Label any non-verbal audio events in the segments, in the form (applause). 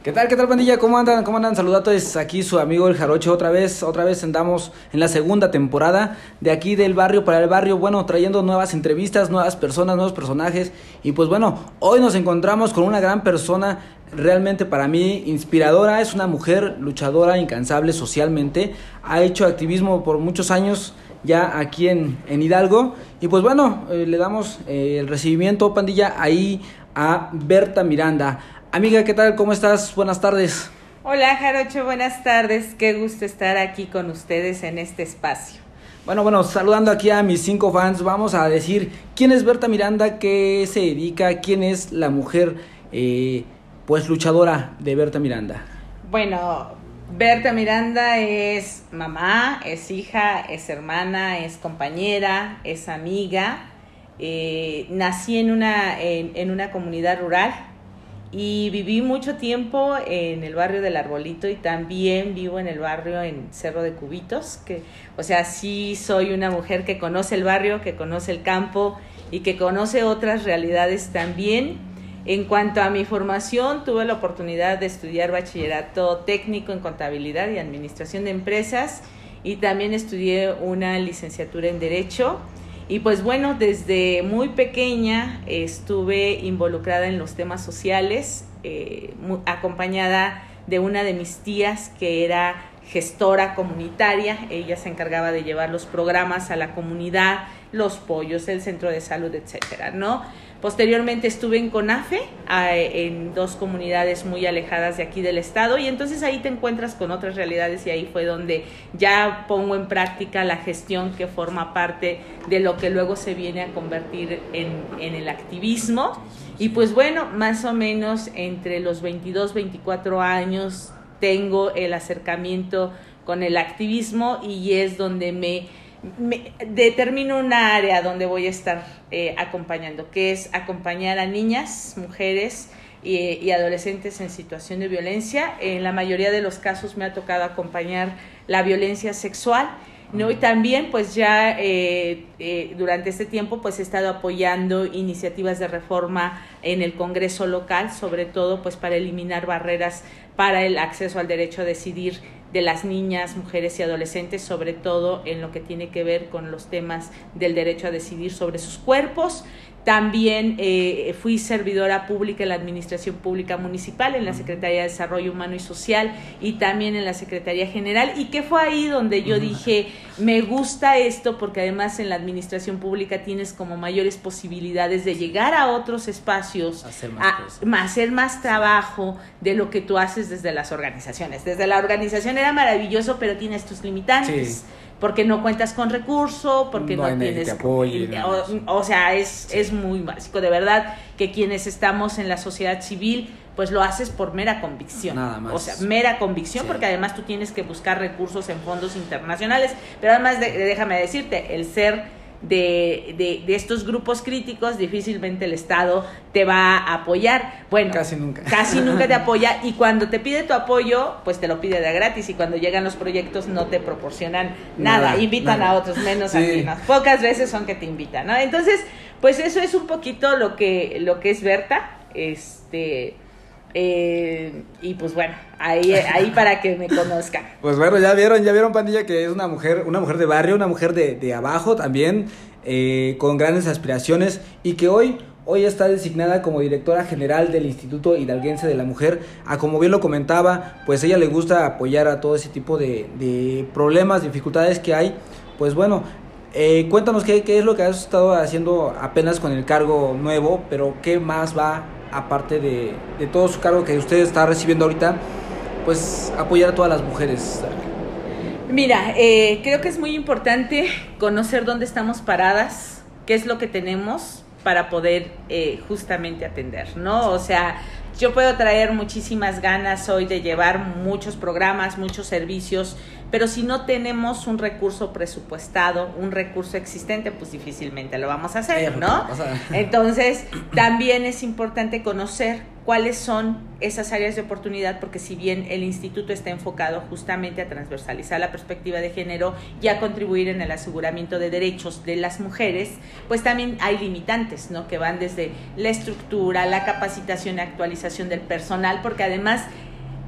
¿Qué tal, qué tal, pandilla? ¿Cómo andan? ¿Cómo andan? Saludatos aquí su amigo el Jarocho otra vez. Otra vez andamos en la segunda temporada de aquí del barrio para el barrio. Bueno, trayendo nuevas entrevistas, nuevas personas, nuevos personajes. Y pues bueno, hoy nos encontramos con una gran persona realmente para mí inspiradora. Es una mujer luchadora, incansable socialmente. Ha hecho activismo por muchos años ya aquí en, en Hidalgo. Y pues bueno, eh, le damos eh, el recibimiento, pandilla, ahí a Berta Miranda. Amiga, ¿qué tal? ¿Cómo estás? Buenas tardes. Hola Jarocho, buenas tardes. Qué gusto estar aquí con ustedes en este espacio. Bueno, bueno, saludando aquí a mis cinco fans, vamos a decir quién es Berta Miranda, qué se dedica, quién es la mujer, eh, pues luchadora de Berta Miranda. Bueno, Berta Miranda es mamá, es hija, es hermana, es compañera, es amiga. Eh, nací en una, en, en una comunidad rural, y viví mucho tiempo en el barrio del Arbolito y también vivo en el barrio en Cerro de Cubitos, que o sea, sí soy una mujer que conoce el barrio, que conoce el campo y que conoce otras realidades también. En cuanto a mi formación, tuve la oportunidad de estudiar bachillerato técnico en contabilidad y administración de empresas y también estudié una licenciatura en derecho y pues bueno, desde muy pequeña estuve involucrada en los temas sociales, eh, acompañada de una de mis tías que era gestora comunitaria. Ella se encargaba de llevar los programas a la comunidad, los pollos, el centro de salud, etcétera, ¿no? Posteriormente estuve en CONAFE, en dos comunidades muy alejadas de aquí del estado, y entonces ahí te encuentras con otras realidades y ahí fue donde ya pongo en práctica la gestión que forma parte de lo que luego se viene a convertir en, en el activismo. Y pues bueno, más o menos entre los 22, 24 años tengo el acercamiento con el activismo y es donde me me, determino una área donde voy a estar eh, acompañando, que es acompañar a niñas, mujeres y, adolescentes en situación de violencia. En la mayoría de los casos me ha tocado acompañar la violencia sexual. ¿no? Y también pues ya eh, eh, durante este tiempo pues he estado apoyando iniciativas de reforma en el Congreso local, sobre todo pues para eliminar barreras para el acceso al derecho a decidir de las niñas, mujeres y adolescentes, sobre todo en lo que tiene que ver con los temas del derecho a decidir sobre sus cuerpos. También eh, fui servidora pública en la Administración Pública Municipal, en la Secretaría de Desarrollo Humano y Social y también en la Secretaría General. Y que fue ahí donde yo dije, me gusta esto porque además en la Administración Pública tienes como mayores posibilidades de llegar a otros espacios, hacer más, hacer más trabajo de lo que tú haces desde las organizaciones. Desde la organización era maravilloso, pero tienes tus limitantes porque no cuentas con recurso, porque no, tienes... o, sea, es, es muy básico, de verdad, que quienes estamos en la sociedad civil, pues lo haces por mera convicción. Nada más. O sea, mera convicción, porque además tú tienes que buscar recursos en fondos internacionales, pero además déjame decirte, el ser de, de, de, estos grupos críticos, difícilmente el Estado te va a apoyar. Bueno, casi nunca. Casi nunca te (laughs) apoya y cuando te pide tu apoyo, pues te lo pide de gratis y cuando llegan los proyectos no te proporcionan nada, invitan a otros, menos a ti. Pocas veces son que te invitan, ¿no? Entonces, pues eso es un poquito lo que, lo que es Berta. Este eh, y pues bueno, ahí, ahí para que me conozcan. (laughs) Pues bueno, ya vieron, ya vieron, pandilla, que es una mujer, una mujer de barrio, una mujer de, de abajo también, eh, con grandes aspiraciones y que hoy, hoy está designada como directora general del Instituto Hidalguense de la Mujer. A como bien lo comentaba, pues ella le gusta apoyar a todo ese tipo de, de problemas, dificultades que hay. Pues bueno, eh, cuéntanos qué, qué es lo que has estado haciendo apenas con el cargo nuevo, pero qué más va aparte de, todo su cargo que usted está recibiendo ahorita, pues apoyar a todas las mujeres. Mira, eh, creo que es muy importante conocer dónde estamos paradas, qué es lo que tenemos para poder eh, justamente atender, ¿no? O sea, yo puedo traer muchísimas ganas hoy de llevar muchos programas, muchos servicios, pero si no tenemos un recurso presupuestado, un recurso existente, pues difícilmente lo vamos a hacer, ¿no? Entonces, también es importante conocer cuáles son esas áreas de oportunidad, porque si bien el instituto está enfocado justamente a transversalizar la perspectiva de género y a contribuir en el aseguramiento de derechos de las mujeres, pues también hay limitantes, ¿no? Que van desde la estructura, la capacitación y actualización del personal, porque además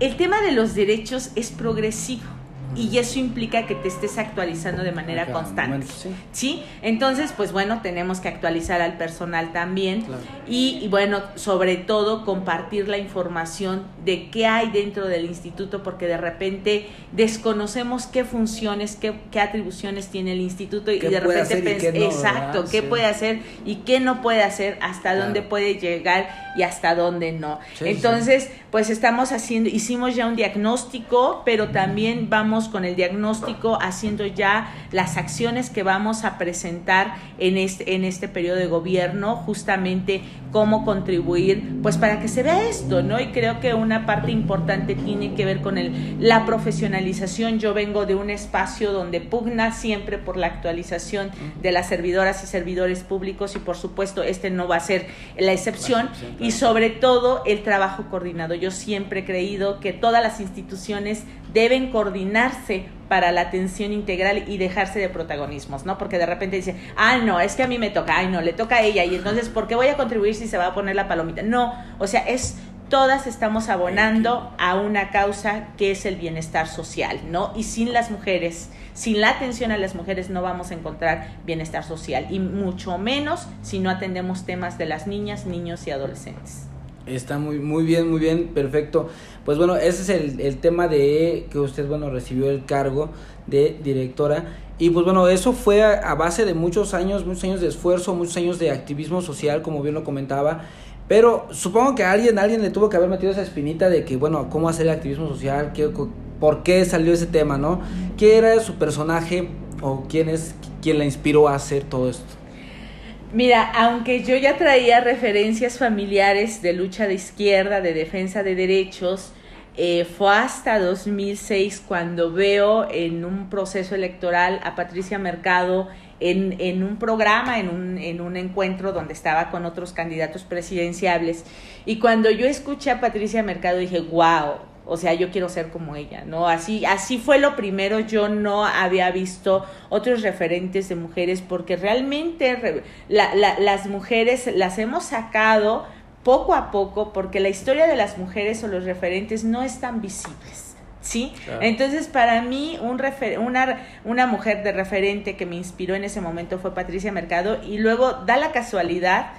el tema de los derechos es progresivo y eso implica que te estés actualizando de manera constante. sí. Entonces, pues bueno, tenemos que actualizar al personal también. Y, bueno, sobre todo compartir la información de qué hay dentro del instituto porque de repente desconocemos qué funciones, qué, qué atribuciones tiene el instituto y de repente pensamos, exacto, qué puede hacer y qué no puede hacer, hasta dónde puede llegar y hasta dónde no. Entonces, pues estamos haciendo, hicimos ya un diagnóstico, pero también vamos con el diagnóstico haciendo ya las acciones que vamos a presentar en este, en este periodo de gobierno, justamente cómo contribuir, pues para que se vea esto, ¿no? Y creo que una parte importante tiene que ver con el, la profesionalización. Yo vengo de un espacio donde pugna siempre por la actualización de las servidoras y servidores públicos y por supuesto este no va a ser la excepción y sobre todo el trabajo coordinado. Yo siempre he creído que todas las instituciones deben coordinarse para la atención integral y dejarse de protagonismos, ¿no? Porque de repente dice, ah, no, es que a mí me toca, ay, no, le toca a ella, y entonces, ¿por qué voy a contribuir si se va a poner la palomita? No, o sea, es todas estamos abonando a una causa que es el bienestar social, ¿no? Y sin las mujeres, sin la atención a las mujeres no vamos a encontrar bienestar social, y mucho menos si no atendemos temas de las niñas, niños y adolescentes. Está muy, muy bien, muy bien, perfecto. Pues bueno, ese es el, el tema de que usted, bueno, recibió el cargo de directora. Y pues bueno, eso fue a, base de muchos años, muchos años de esfuerzo, muchos años de activismo social, como bien lo comentaba. Pero supongo que a alguien, alguien le tuvo que haber metido esa espinita de que, bueno, cómo hacer el activismo social, qué, por qué salió ese tema, ¿no? ¿Qué era su personaje o quién es quien la inspiró a hacer todo esto? Mira, aunque yo ya traía referencias familiares de lucha de izquierda, de defensa de derechos, eh, fue hasta 2006 cuando veo en un proceso electoral a Patricia Mercado en, en un programa, en un, en un encuentro donde estaba con otros candidatos presidenciables. Y cuando yo escuché a Patricia Mercado dije, wow, o sea, yo quiero ser como ella, ¿no? Así, así fue lo primero, yo no había visto otros referentes de mujeres porque realmente las mujeres las hemos sacado poco a poco porque la historia de las mujeres o los referentes no están visibles. ¿Sí? Entonces, para mí, un refer una, una mujer de referente que me inspiró en ese momento fue Patricia Mercado y luego da la casualidad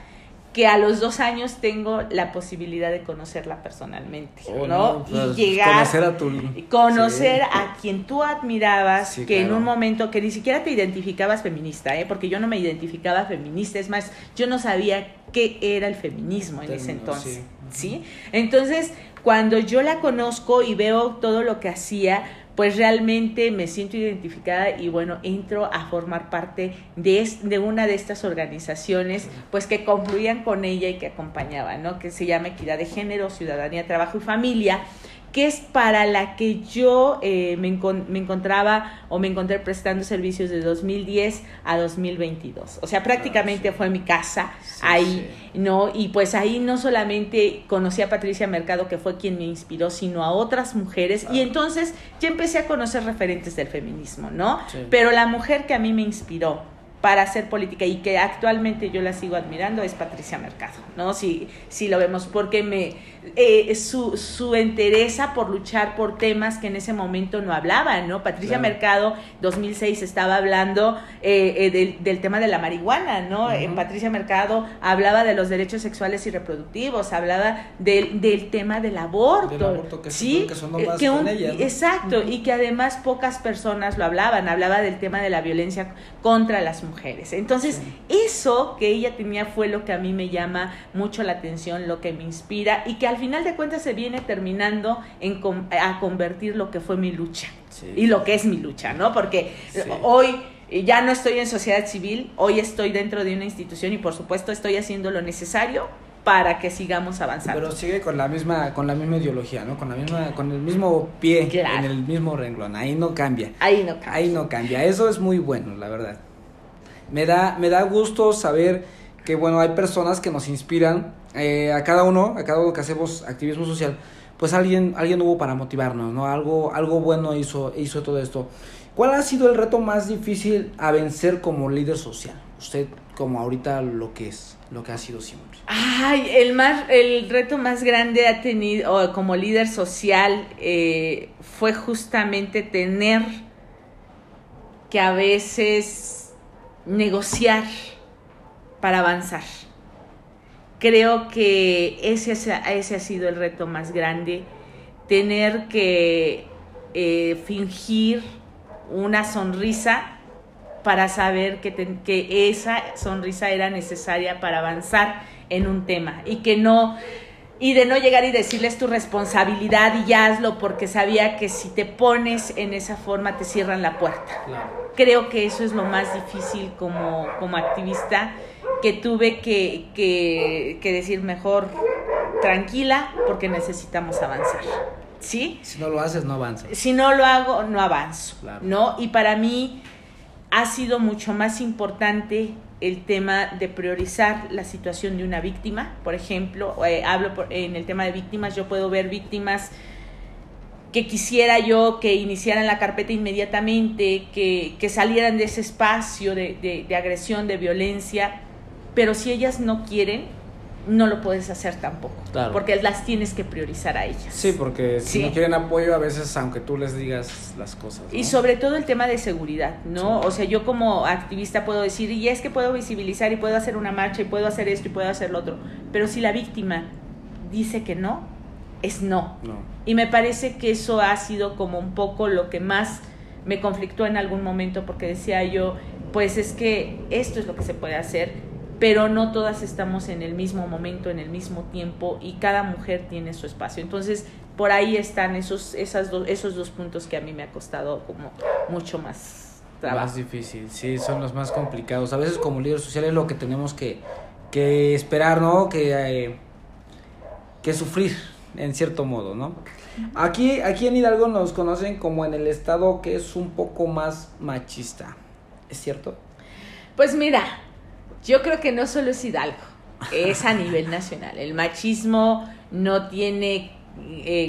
que a los dos años tengo la posibilidad de conocerla personalmente, oh, ¿no? y pues, llegar conocer a tu conocer a quien tú admirabas, que en un momento que ni siquiera te identificabas feminista, ¿eh? porque yo no me identificaba feminista, es más, yo no sabía qué era el feminismo en ese entonces, ¿sí? Entonces, cuando yo la conozco y veo todo lo que hacía, pues realmente me siento identificada y bueno, entro a formar parte de, de una de estas organizaciones, pues que concluían con ella y que acompañaban, ¿no? Que se llama Equidad de Género, Ciudadanía, Trabajo y Familia que es para la que yo eh, me, me, encontraba o me encontré prestando servicios de 2010 a 2022. O sea, prácticamente fue mi casa ahí, ¿no? Y pues ahí no solamente conocí a Patricia Mercado, que fue quien me inspiró, sino a otras mujeres. Y entonces ya empecé a conocer referentes del feminismo, ¿no? Pero la mujer que a mí me inspiró para hacer política y que actualmente yo la sigo admirando es Patricia Mercado, ¿no? Si, si lo vemos, porque me, eh, su, su entereza por luchar por temas que en ese momento no hablaban, ¿no? Patricia Mercado, 2006, estaba hablando eh, eh, del, tema de la marihuana, ¿no? Patricia Mercado hablaba de los derechos sexuales y reproductivos, hablaba del, del tema del aborto. que ¿sí? Que son Exacto, y que además pocas personas lo hablaban, hablaba del tema de la violencia contra las mujeres. Entonces, eso que ella tenía fue lo que a mí me llama mucho la atención, lo que me inspira y que al final de cuentas se viene terminando en a convertir lo que fue mi lucha y lo que es mi lucha, ¿no? Porque hoy ya no estoy en sociedad civil, hoy estoy dentro de una institución y por supuesto estoy haciendo lo necesario para que sigamos avanzando. Pero sigue con la misma con la misma ideología, ¿no? Con la misma con el mismo pie en el mismo renglón, ahí no cambia. Ahí no cambia. Ahí no cambia. Eso es muy bueno, la verdad. Me da me da gusto saber que bueno, hay personas que nos inspiran, eh, a cada uno, a cada uno que hacemos activismo social, pues alguien, alguien hubo para motivarnos, ¿no? Algo, algo bueno hizo, hizo todo esto. ¿Cuál ha sido el reto más difícil a vencer como líder social? Usted como ahorita lo que es, lo que ha sido siempre. Ay, el más, el reto más grande ha tenido como líder social eh, fue justamente tener que a veces negociar para avanzar. Creo que ese, ese ha sido el reto más grande, tener que eh, fingir una sonrisa para saber que, que esa sonrisa era necesaria para avanzar en un tema y que no y de no llegar y decirles tu responsabilidad y hazlo porque sabía que si te pones en esa forma te cierran la puerta. Creo que eso es lo más difícil como, como activista, que tuve que, que, que decir mejor tranquila porque necesitamos avanzar. ¿Sí? Si no lo haces, no avanzas. Si no lo hago, no avanzo. ¿No? Y para mí ha sido mucho más importante el tema de priorizar la situación de una víctima. Por ejemplo, eh, hablo en el tema de víctimas, yo puedo ver víctimas que quisiera yo que iniciaran la carpeta inmediatamente, que, que salieran de ese espacio de, de agresión, de violencia, pero si ellas no quieren, no lo puedes hacer tampoco. Porque las tienes que priorizar a ellas. Sí, porque si no quieren apoyo, a veces, aunque tú les digas las cosas. Y sobre todo el tema de seguridad, ¿no? O sea, yo como activista puedo decir, y es que puedo visibilizar y puedo hacer una marcha y puedo hacer esto y puedo hacer lo otro. Pero si la víctima dice que no, es no. no. Y me parece que eso ha sido como un poco lo que más me conflictó en algún momento, porque decía yo, pues es que esto es lo que se puede hacer pero no todas estamos en el mismo momento, en el mismo tiempo y cada mujer tiene su espacio. Entonces, por ahí están esos, esas esos dos puntos que a mí me ha costado como mucho más trabajo. Más difícil, sí, son los más complicados. A veces como líderes sociales es lo que tenemos que, que esperar, ¿no? Que, eh, que sufrir, en cierto modo, ¿no? Aquí, aquí en Hidalgo nos conocen como en el estado que es un poco más machista, ¿es cierto? Pues mira, yo creo que no solo es Hidalgo, es a nivel nacional. El machismo no tiene eh,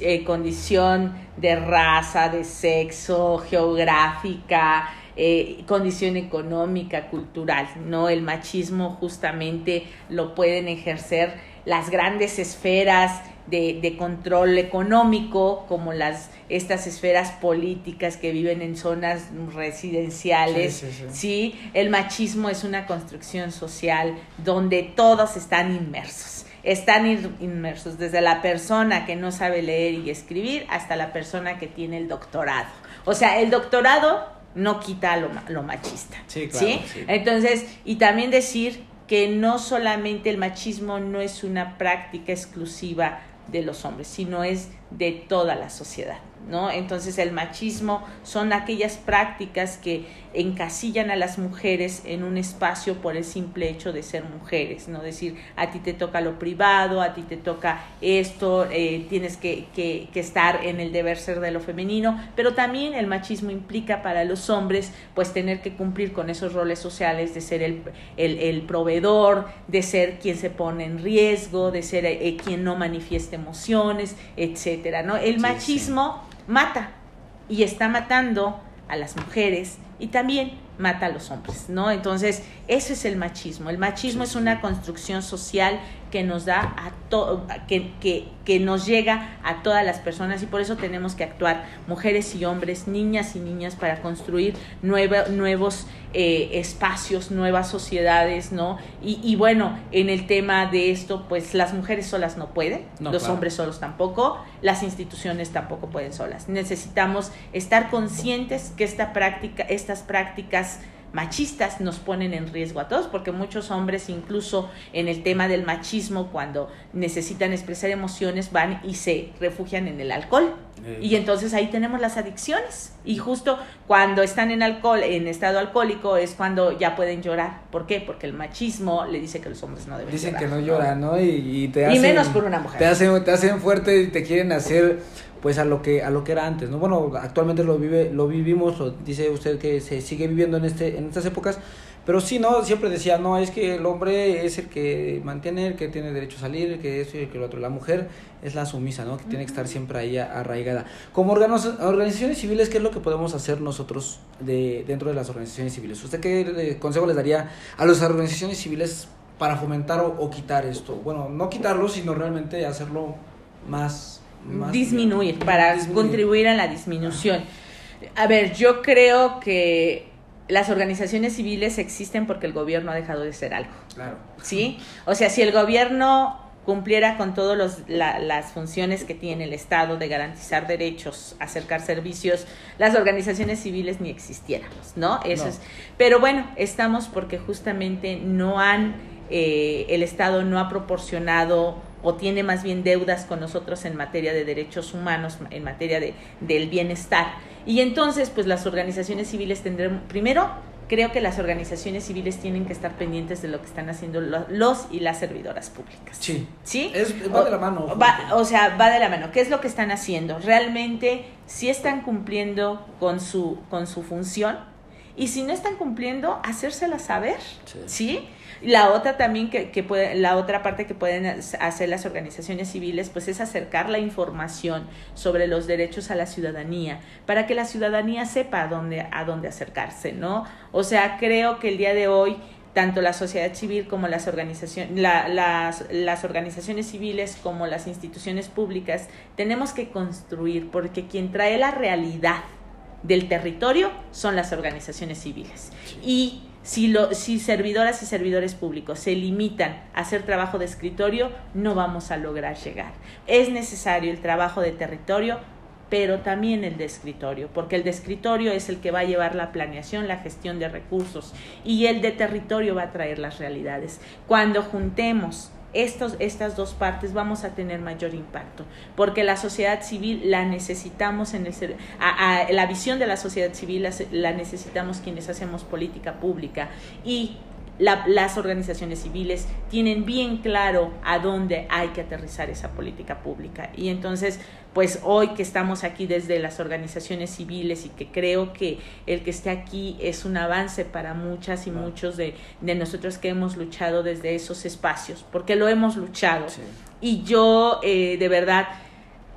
eh, condición de raza, de sexo, geográfica, eh, condición económica, cultural, ¿no? El machismo justamente lo pueden ejercer las grandes esferas de, de, control económico, como las estas esferas políticas que viven en zonas residenciales, sí, El machismo es una construcción social donde todos están inmersos. Están inmersos desde la persona que no sabe leer y escribir hasta la persona que tiene el doctorado. O sea, el doctorado no quita lo, lo machista. Sí, claro, ¿sí? Entonces, y también decir que no solamente el machismo no es una práctica exclusiva de los hombres, sino es de toda la sociedad. ¿no? Entonces el machismo son aquellas prácticas que encasillan a las mujeres en un espacio por el simple hecho de ser mujeres, ¿no? Decir, a ti te toca lo privado, a ti te toca esto, eh, tienes que, que, estar en el deber ser de lo femenino, pero también el machismo implica para los hombres pues tener que cumplir con esos roles sociales de ser el, el, proveedor, de ser quien se pone en riesgo, de ser eh, quien no manifiesta emociones, etcétera, ¿no? El machismo mata y está matando a las mujeres y también mata a los hombres, ¿no? Entonces, eso es el machismo. El machismo es una construcción social que nos da a todo, que, que, que, nos llega a todas las personas y por eso tenemos que actuar, mujeres y hombres, niñas y niñas, para construir nuevos eh, espacios, nuevas sociedades, ¿no? Y, y, bueno, en el tema de esto, pues las mujeres solas no pueden, los hombres solos tampoco, las instituciones tampoco pueden solas. Necesitamos estar conscientes que esta práctica, estas prácticas machistas nos ponen en riesgo a todos, porque muchos hombres incluso en el tema del machismo, cuando necesitan expresar emociones, van y se refugian en el alcohol. Y entonces ahí tenemos las adicciones. Y justo cuando están en alcohol, en estado alcohólico, es cuando ya pueden llorar. ¿Por qué? Porque el machismo le dice que los hombres no deben Dicen llorar. Dicen que no lloran, ¿no? Y, te hacen, y menos por una mujer. Te hacen, te hacen fuerte y te quieren hacer pues a lo que a lo que era antes, ¿no? Bueno, actualmente lo vive lo vivimos, lo dice usted que se sigue viviendo en este en estas épocas, Pero sí, no, siempre decía, no, es que el hombre es el que mantiene, el que tiene derecho a salir, el que eso y el que lo otro. La mujer es la sumisa, ¿no? Que tiene que estar siempre ahí arraigada. Como organizaciones civiles, ¿qué es lo que podemos hacer nosotros de, dentro de las organizaciones civiles? ¿Usted qué eh, consejo les daría a las organizaciones civiles para fomentar o, quitar esto? Bueno, no quitarlo, sino realmente hacerlo más... disminuir, para contribuir a la disminución. A ver, yo creo que las organizaciones civiles existen porque el gobierno ha dejado de ser algo. Claro. ¿Sí? O sea, si el gobierno cumpliera con todas las funciones que tiene el Estado de garantizar derechos, acercar servicios, las organizaciones civiles ni existiéramos, ¿no? Eso es. Pero bueno, estamos porque justamente no han, eh, el Estado no ha proporcionado o tiene más bien deudas con nosotros en materia de derechos humanos, en materia de, del bienestar. Y entonces, pues las organizaciones civiles tendrán, primero, creo que las organizaciones civiles tienen que estar pendientes de lo que están haciendo los y las servidoras públicas. Sí. ¿Sí? Es, va de la mano. o sea, va de la mano. ¿Qué es lo que están haciendo? Realmente, si están cumpliendo con su, con su función, y si no están cumpliendo, hacérsela saber. ¿Sí? La otra también que, que puede, la otra parte que pueden hacer las organizaciones civiles, pues es acercar la información sobre los derechos a la ciudadanía, para que la ciudadanía sepa a dónde, a dónde acercarse, ¿no? O sea, creo que el día de hoy tanto la sociedad civil como las organizaciones, las, las organizaciones civiles como las instituciones públicas, tenemos que construir, porque quien trae la realidad del territorio son las organizaciones civiles. Y si, lo, si servidoras y servidores públicos se limitan a hacer trabajo de escritorio, no vamos a lograr llegar. Es necesario el trabajo de territorio, pero también el de escritorio, porque el de escritorio es el que va a llevar la planeación, la gestión de recursos, y el de territorio va a traer las realidades. Cuando juntemos estos, estas dos partes vamos a tener mayor impacto, porque la sociedad civil la necesitamos en el la visión de la sociedad civil la, necesitamos quienes hacemos política pública y las organizaciones civiles tienen bien claro a dónde hay que aterrizar esa política pública. Y entonces, pues hoy que estamos aquí desde las organizaciones civiles y que creo que el que esté aquí es un avance para muchas y muchos de, nosotros que hemos luchado desde esos espacios, porque lo hemos luchado. Y yo eh, de verdad...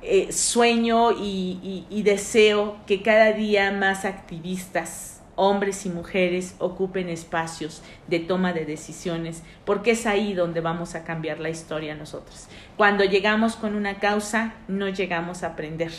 Eh, sueño y deseo que cada día más activistas hombres y mujeres ocupen espacios de toma de decisiones, porque es ahí donde vamos a cambiar la historia nosotros. Cuando llegamos con una causa, no llegamos a aprender.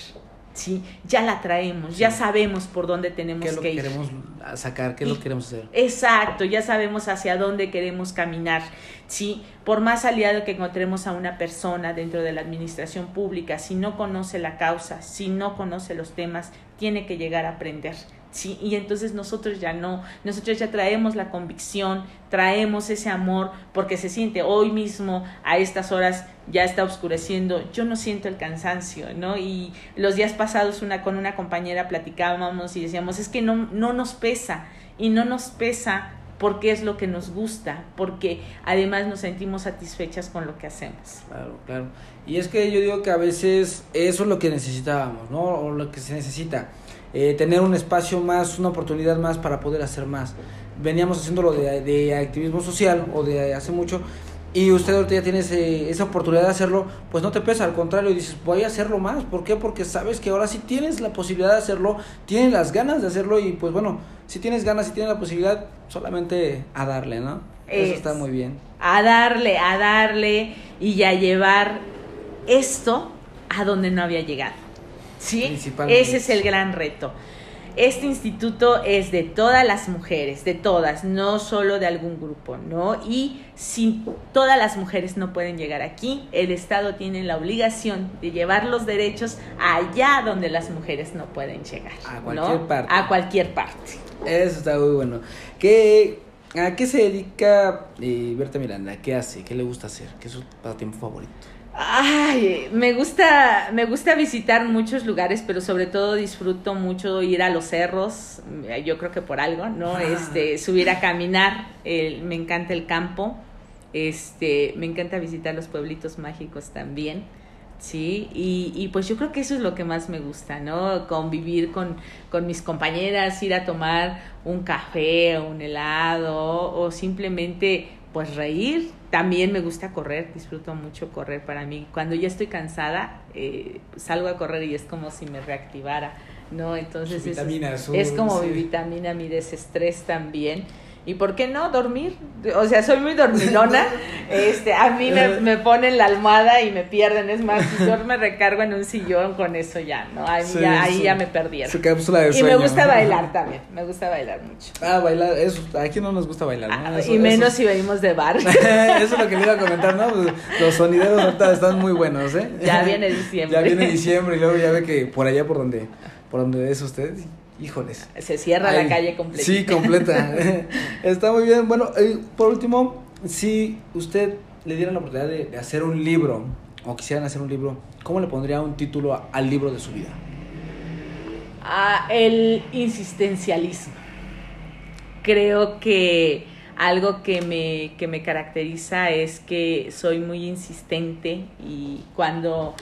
¿sí? Ya la traemos, ya sabemos por dónde tenemos ¿Qué es lo que, queremos sacar? ¿Qué es lo que queremos hacer? Exacto, ya sabemos hacia dónde queremos caminar, ¿sí? Por más aliado que encontremos a una persona dentro de la administración pública, si no conoce la causa, si no conoce los temas, tiene que llegar a aprender. ¿Sí? Y entonces nosotros ya no, nosotros ya traemos la convicción, traemos ese amor, porque se siente hoy mismo, a estas horas ya está oscureciendo, yo no siento el cansancio, ¿no? Y los días pasados una, con una compañera platicábamos y decíamos, es que no, no nos pesa, y no nos pesa porque es lo que nos gusta, porque además nos sentimos satisfechas con lo que hacemos. Claro, claro. Y es que yo digo que a veces eso es lo que necesitábamos, ¿no? O lo que se necesita eh, tener un espacio más, una oportunidad más para poder hacer más. Veníamos haciéndolo de, de activismo social o de hace mucho y usted ahorita ya tiene esa oportunidad de hacerlo, pues no te pesa, al contrario, dices, voy a hacerlo más. ¿Por qué? Porque sabes que ahora sí tienes la posibilidad de hacerlo, tienes las ganas de hacerlo y pues bueno, si tienes ganas, si tienes la posibilidad, solamente a darle, ¿no? Eso está muy bien. A darle, a darle y a llevar esto a donde no había llegado. ¿Sí? Ese es el gran reto. Este instituto es de todas las mujeres, de todas, no solo de algún grupo, ¿no? Y si todas las mujeres no pueden llegar aquí, el Estado tiene la obligación de llevar los derechos allá donde las mujeres no pueden llegar. A cualquier parte. A cualquier parte. Eso está muy bueno. ¿Qué, ¿A qué se dedica eh, Berta Miranda? ¿Qué hace? ¿Qué le gusta hacer? ¿Qué es su pasatiempo favorito? Ay, me gusta, me gusta visitar muchos lugares, pero sobre todo disfruto mucho ir a los cerros, yo creo que por algo, ¿no? Ah. Este, subir a caminar, me encanta el campo, este, me encanta visitar los pueblitos mágicos también, Sí, y, y, pues yo creo que eso es lo que más me gusta, ¿no? Convivir con, con mis compañeras, ir a tomar un café o un helado o simplemente pues reír. También me gusta correr, disfruto mucho correr para mí. Cuando ya estoy cansada, eh, salgo a correr y es como si me reactivara, ¿no? Entonces es, es, como mi vitamina, mi desestrés también. ¿Y por qué no dormir? O sea, soy muy dormilona. (laughs) Este, a mí me, me, ponen la almohada y me pierden. Es más, yo me recargo en un sillón con eso ya, ¿no? Ahí, ya, ahí ya me perdieron. y me gusta bailar también. Me gusta bailar mucho. Ah, bailar, eso. Aquí no nos gusta bailar, ¿no? Ah, y menos si venimos de bar. (laughs) eso es lo que le iba a comentar, ¿no? Pues, los sonideros ahorita están muy buenos, ¿eh? Ya viene diciembre. Ya viene diciembre y luego ya ve que por allá por donde, por donde es usted híjoles. Se cierra la calle completa. Sí, completa. (laughs) Está muy bien. Bueno, eh, por último, si usted le diera la oportunidad de, hacer un libro, o quisieran hacer un libro, ¿cómo le pondría un título al libro de su vida? Ah, el insistencialismo. Creo que algo que me, que me caracteriza es que soy muy insistente y cuando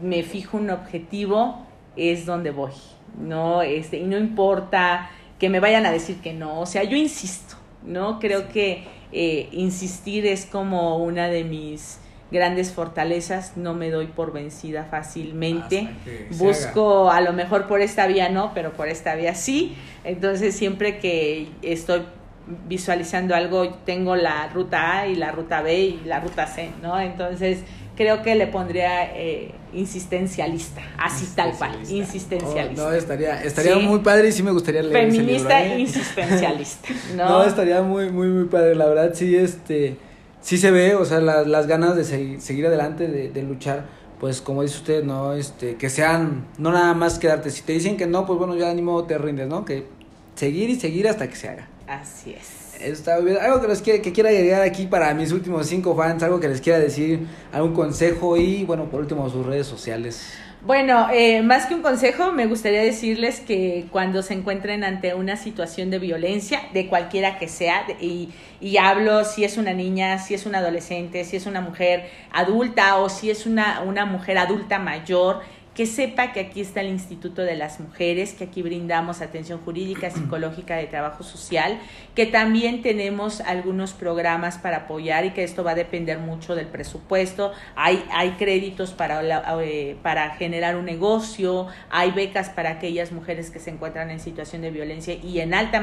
me fijo un objetivo es donde voy. ¿no? Este, y no importa que me vayan a decir que no, o sea, yo insisto, ¿no? Creo que eh, insistir es como una de mis grandes fortalezas, no me doy por vencida fácilmente, busco a lo mejor por esta vía no, pero por esta vía sí, entonces siempre que estoy visualizando algo, tengo la ruta A y la ruta B y la ruta C, ¿no? Entonces creo que le pondría eh, insistencialista, así tal cual, insistencialista. Oh, no, estaría, estaría muy padre y sí me gustaría leer Feminista ese libro, ¿eh? insistencialista, (laughs) ¿no? No, estaría muy, muy, muy padre, la verdad sí, este, sí se ve, o sea, las ganas de seguir, adelante, de, de, luchar, pues como dice usted, ¿no? Este, que sean, no nada más quedarte, si te dicen que no, pues bueno, ya ni modo te rindes, ¿no? Que seguir y seguir hasta que se haga. Así es. Está bien. Algo que, les quiera, que quiera llegar aquí para mis últimos cinco fans, algo que les quiera decir, algún consejo y, bueno, por último, sus redes sociales. Bueno, eh, más que un consejo, me gustaría decirles que cuando se encuentren ante una situación de violencia, de cualquiera que sea, y, y, hablo si es una niña, si es un adolescente, si es una mujer adulta o si es una, una mujer adulta mayor, que sepa que aquí está el Instituto de las Mujeres, que aquí brindamos atención jurídica, (clears throat) psicológica, de trabajo social, que también tenemos algunos programas para apoyar y que esto va a depender mucho del presupuesto. Hay, hay créditos para, eh, para generar un negocio, hay becas para aquellas mujeres que se encuentran en situación de violencia y en alta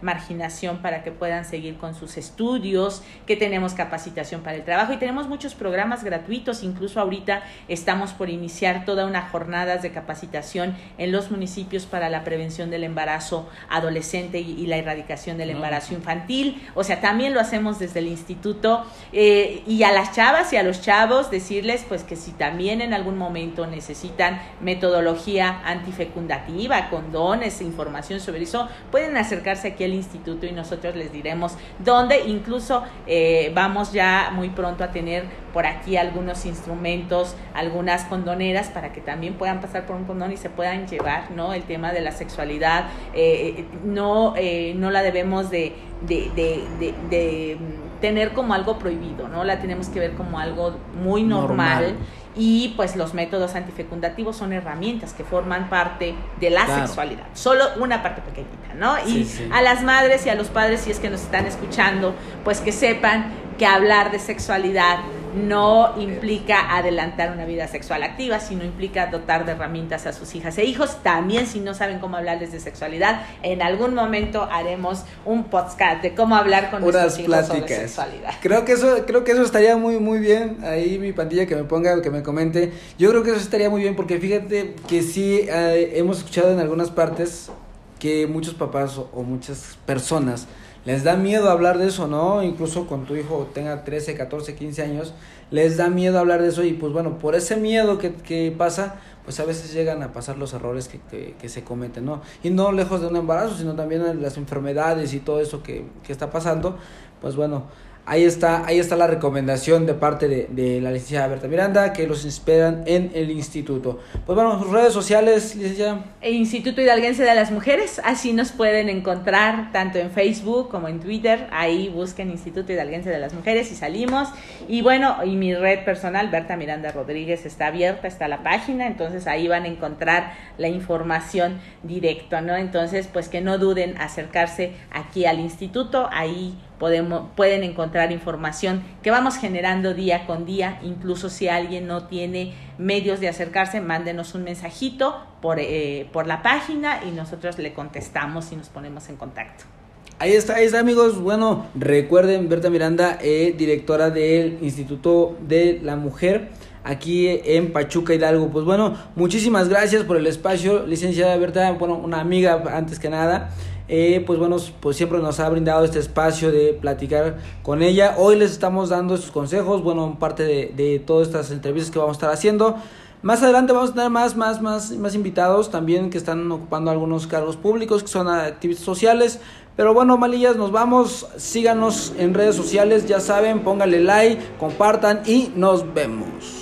marginación para que puedan seguir con sus estudios, que tenemos capacitación para el trabajo y tenemos muchos programas gratuitos, incluso ahorita estamos por iniciar toda unas jornadas de capacitación en los municipios para la prevención del embarazo adolescente y, la erradicación del embarazo infantil. O sea, también lo hacemos desde el instituto. Eh, y a las chavas y a los chavos decirles pues que si también en algún momento necesitan metodología antifecundativa, condones, información sobre eso, pueden acercarse aquí al instituto y nosotros les diremos dónde. Incluso eh, vamos ya muy pronto a tener por aquí algunos instrumentos, algunas condoneras para que también puedan pasar por un condón y se puedan llevar, ¿no? El tema de la sexualidad, eh, eh, no, eh, no la debemos de, de, de, de, tener como algo prohibido, ¿no? La tenemos que ver como algo muy normal. Y pues los métodos antifecundativos son herramientas que forman parte de la sexualidad, solo una parte pequeñita, ¿no? y a las madres y a los padres, si es que nos están escuchando, pues que sepan que hablar de sexualidad no implica adelantar una vida sexual activa, sino implica dotar de herramientas a sus hijas e hijos. También si no saben cómo hablarles de sexualidad, en algún momento haremos un podcast de cómo hablar con nuestros hijos sobre sexualidad. Creo que eso, creo que eso estaría muy muy bien. Ahí mi pandilla que me ponga, que me comente. Yo creo que eso estaría muy bien porque fíjate que sí eh, hemos escuchado en algunas partes que muchos papás o muchas personas les da miedo hablar de eso, ¿no? Incluso cuando tu hijo tenga 13, 14, 15 años, les da miedo hablar de eso y pues bueno, por ese miedo que, que pasa, pues a veces llegan a pasar los errores que, que, se cometen, ¿no? Y no lejos de un embarazo, sino también las enfermedades y todo eso que, que está pasando, pues bueno, Ahí está, ahí está la recomendación de parte de, la licenciada Berta Miranda, que los esperan en el instituto. Pues bueno, sus redes sociales, licenciada. Instituto Hidalguense de las Mujeres, así nos pueden encontrar tanto en Facebook como en Twitter. Ahí busquen Instituto Hidalguense de las Mujeres y salimos. Y bueno, y mi red personal, Berta Miranda Rodríguez, está abierta, está la página, entonces ahí van a encontrar la información directa, ¿no? Entonces, pues que no duden acercarse aquí al instituto, ahí podemos, pueden encontrar información que vamos generando día con día. Incluso si alguien no tiene medios de acercarse, mándenos un mensajito por, eh, por la página y nosotros le contestamos y nos ponemos en contacto. Ahí está, ahí está amigos. Bueno, recuerden, Berta Miranda, eh, directora del Instituto de la Mujer aquí en Pachuca Hidalgo. Pues bueno, muchísimas gracias por el espacio, licenciada Berta, bueno, una amiga antes que nada. Eh, pues bueno, pues siempre nos ha brindado este espacio de platicar con ella. Hoy les estamos dando estos consejos, bueno, parte de, de todas estas entrevistas que vamos a estar haciendo. Más adelante vamos a tener más, más, más, más invitados también que están ocupando algunos cargos públicos, que son activistas sociales. Pero bueno, malillas, nos vamos. Síganos en redes sociales, ya saben, pónganle like, compartan y nos vemos.